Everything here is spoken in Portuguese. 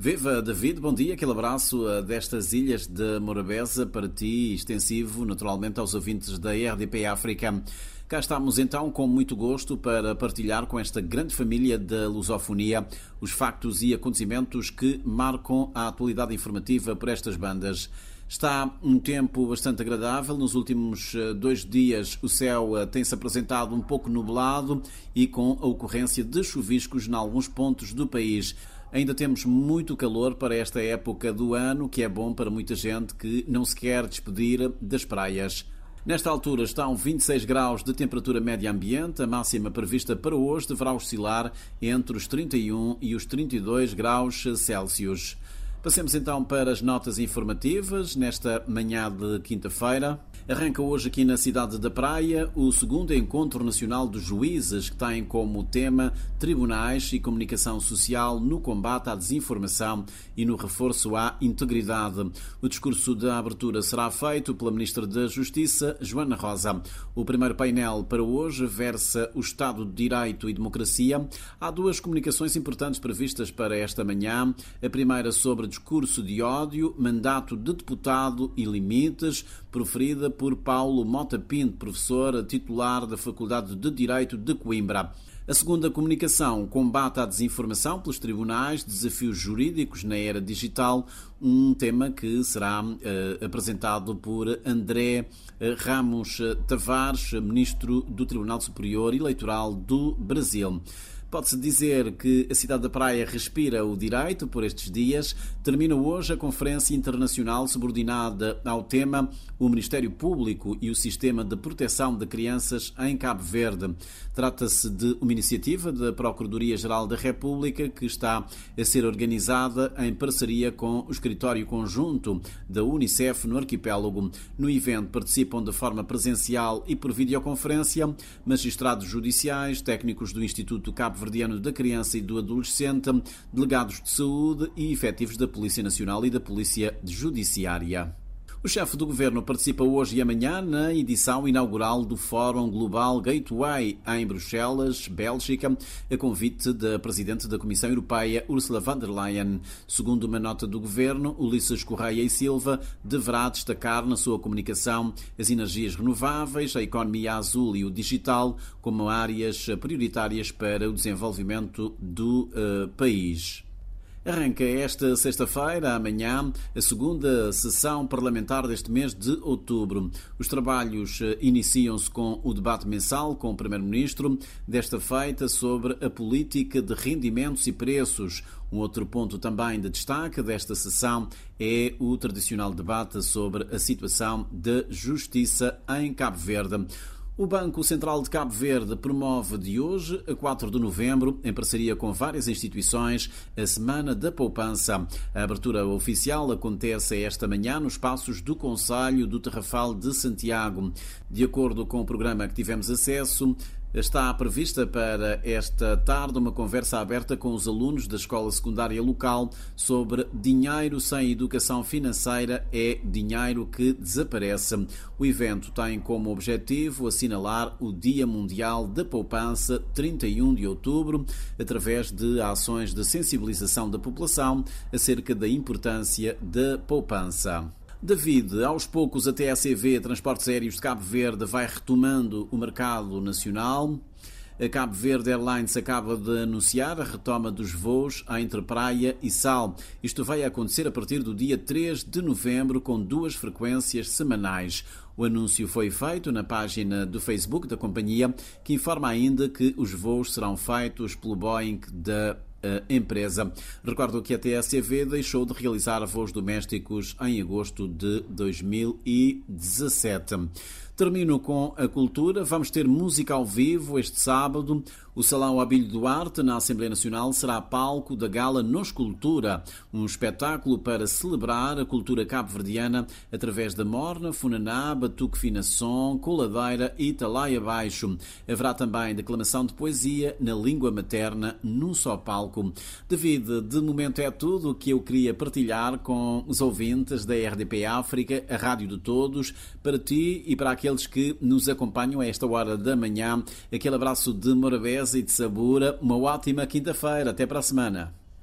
Viva David, bom dia, aquele abraço destas ilhas de Morabeza para ti, extensivo naturalmente aos ouvintes da RDP África. Cá estamos então com muito gosto para partilhar com esta grande família da lusofonia os factos e acontecimentos que marcam a atualidade informativa por estas bandas. Está um tempo bastante agradável. Nos últimos eh, dois dias o céu eh, tem-se apresentado um pouco nublado e com a ocorrência de chuviscos em alguns pontos do país. Ainda temos muito calor para esta época do ano, que é bom para muita gente que não se quer despedir das praias. Nesta altura estão 26 graus de temperatura média ambiente. A máxima prevista para hoje deverá oscilar entre os 31 e os 32 graus Celsius. Passemos então para as notas informativas nesta manhã de quinta-feira. Arranca hoje aqui na cidade da Praia o segundo Encontro Nacional dos Juízes, que tem como tema Tribunais e Comunicação Social no combate à desinformação e no reforço à integridade. O discurso de abertura será feito pela Ministra da Justiça, Joana Rosa. O primeiro painel para hoje versa o Estado de Direito e Democracia. Há duas comunicações importantes previstas para esta manhã. A primeira sobre discurso de ódio, mandato de deputado e limites, proferida por Paulo Mota Pinto, professor titular da Faculdade de Direito de Coimbra. A segunda comunicação combate à desinformação pelos tribunais, desafios jurídicos na era digital, um tema que será uh, apresentado por André uh, Ramos Tavares, ministro do Tribunal Superior Eleitoral do Brasil. Pode-se dizer que a cidade da Praia respira o direito por estes dias. Termina hoje a Conferência Internacional subordinada ao tema O Ministério Público e o Sistema de Proteção de Crianças em Cabo Verde. Trata-se de uma iniciativa da Procuradoria-Geral da República que está a ser organizada em parceria com o Escritório Conjunto da Unicef no arquipélago. No evento participam de forma presencial e por videoconferência magistrados judiciais, técnicos do Instituto Cabo Verdeano da Criança e do Adolescente, delegados de saúde e efetivos da Polícia Nacional e da Polícia Judiciária. O chefe do governo participa hoje e amanhã na edição inaugural do Fórum Global Gateway em Bruxelas, Bélgica, a convite da presidente da Comissão Europeia, Ursula von der Leyen. Segundo uma nota do governo, Ulisses Correia e Silva deverá destacar na sua comunicação as energias renováveis, a economia azul e o digital como áreas prioritárias para o desenvolvimento do uh, país. Arranca esta sexta-feira, amanhã, a segunda sessão parlamentar deste mês de outubro. Os trabalhos eh, iniciam-se com o debate mensal com o Primeiro-Ministro, desta feita sobre a política de rendimentos e preços. Um outro ponto também de destaque desta sessão é o tradicional debate sobre a situação da justiça em Cabo Verde. O Banco Central de Cabo Verde promove de hoje a 4 de novembro, em parceria com várias instituições, a Semana da Poupança. A abertura oficial acontece esta manhã nos passos do Conselho do Terrafal de Santiago. De acordo com o programa que tivemos acesso, Está prevista para esta tarde uma conversa aberta com os alunos da escola secundária local sobre dinheiro sem educação financeira é dinheiro que desaparece. O evento tem como objetivo assinalar o Dia Mundial da Poupança, 31 de outubro, através de ações de sensibilização da população acerca da importância da poupança. David, aos poucos a TSV Transportes Aéreos de Cabo Verde vai retomando o mercado nacional. A Cabo Verde Airlines acaba de anunciar a retoma dos voos entre Praia e Sal. Isto vai acontecer a partir do dia 3 de novembro, com duas frequências semanais. O anúncio foi feito na página do Facebook da companhia, que informa ainda que os voos serão feitos pelo Boeing da empresa. Recordo que a TSV deixou de realizar voos domésticos em agosto de 2017. Termino com a cultura. Vamos ter música ao vivo este sábado. O Salão Abílio Duarte, na Assembleia Nacional, será palco da Gala Nos Cultura, um espetáculo para celebrar a cultura cabo-verdiana através da morna, funaná, batuque finação, coladeira e talaia baixo. Haverá também declamação de poesia na língua materna num só palco. David, de momento é tudo o que eu queria partilhar com os ouvintes da RDP África, a rádio de todos, para ti e para aqueles aqueles que nos acompanham a esta hora da manhã. Aquele abraço de Morabeza e de Sabura. Uma ótima quinta-feira. Até para a semana.